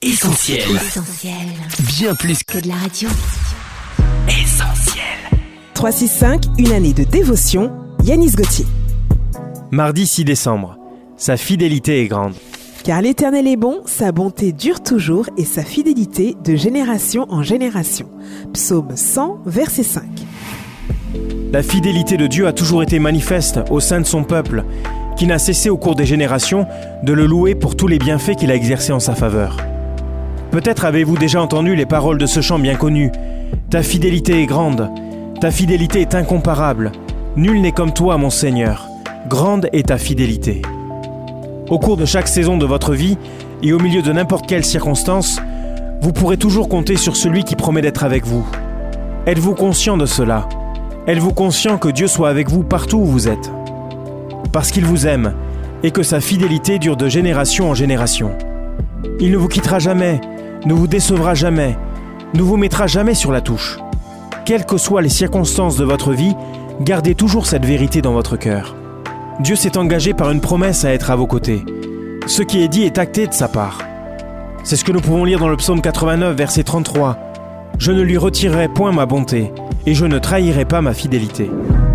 Essentiel. Essentiel. Bien plus Que de la radio. qu'essentiel. 365, une année de dévotion, Yanis Gauthier. Mardi 6 décembre. Sa fidélité est grande. Car l'Éternel est bon, sa bonté dure toujours et sa fidélité de génération en génération. Psaume 100, verset 5. La fidélité de Dieu a toujours été manifeste au sein de son peuple, qui n'a cessé au cours des générations de le louer pour tous les bienfaits qu'il a exercés en sa faveur. Peut-être avez-vous déjà entendu les paroles de ce chant bien connu. Ta fidélité est grande, ta fidélité est incomparable. Nul n'est comme toi, mon Seigneur. Grande est ta fidélité. Au cours de chaque saison de votre vie et au milieu de n'importe quelle circonstance, vous pourrez toujours compter sur celui qui promet d'être avec vous. Êtes-vous conscient de cela? Êtes-vous conscient que Dieu soit avec vous partout où vous êtes? Parce qu'il vous aime et que sa fidélité dure de génération en génération. Il ne vous quittera jamais, ne vous décevra jamais, ne vous mettra jamais sur la touche. Quelles que soient les circonstances de votre vie, gardez toujours cette vérité dans votre cœur. Dieu s'est engagé par une promesse à être à vos côtés. Ce qui est dit est acté de sa part. C'est ce que nous pouvons lire dans le psaume 89, verset 33. Je ne lui retirerai point ma bonté, et je ne trahirai pas ma fidélité.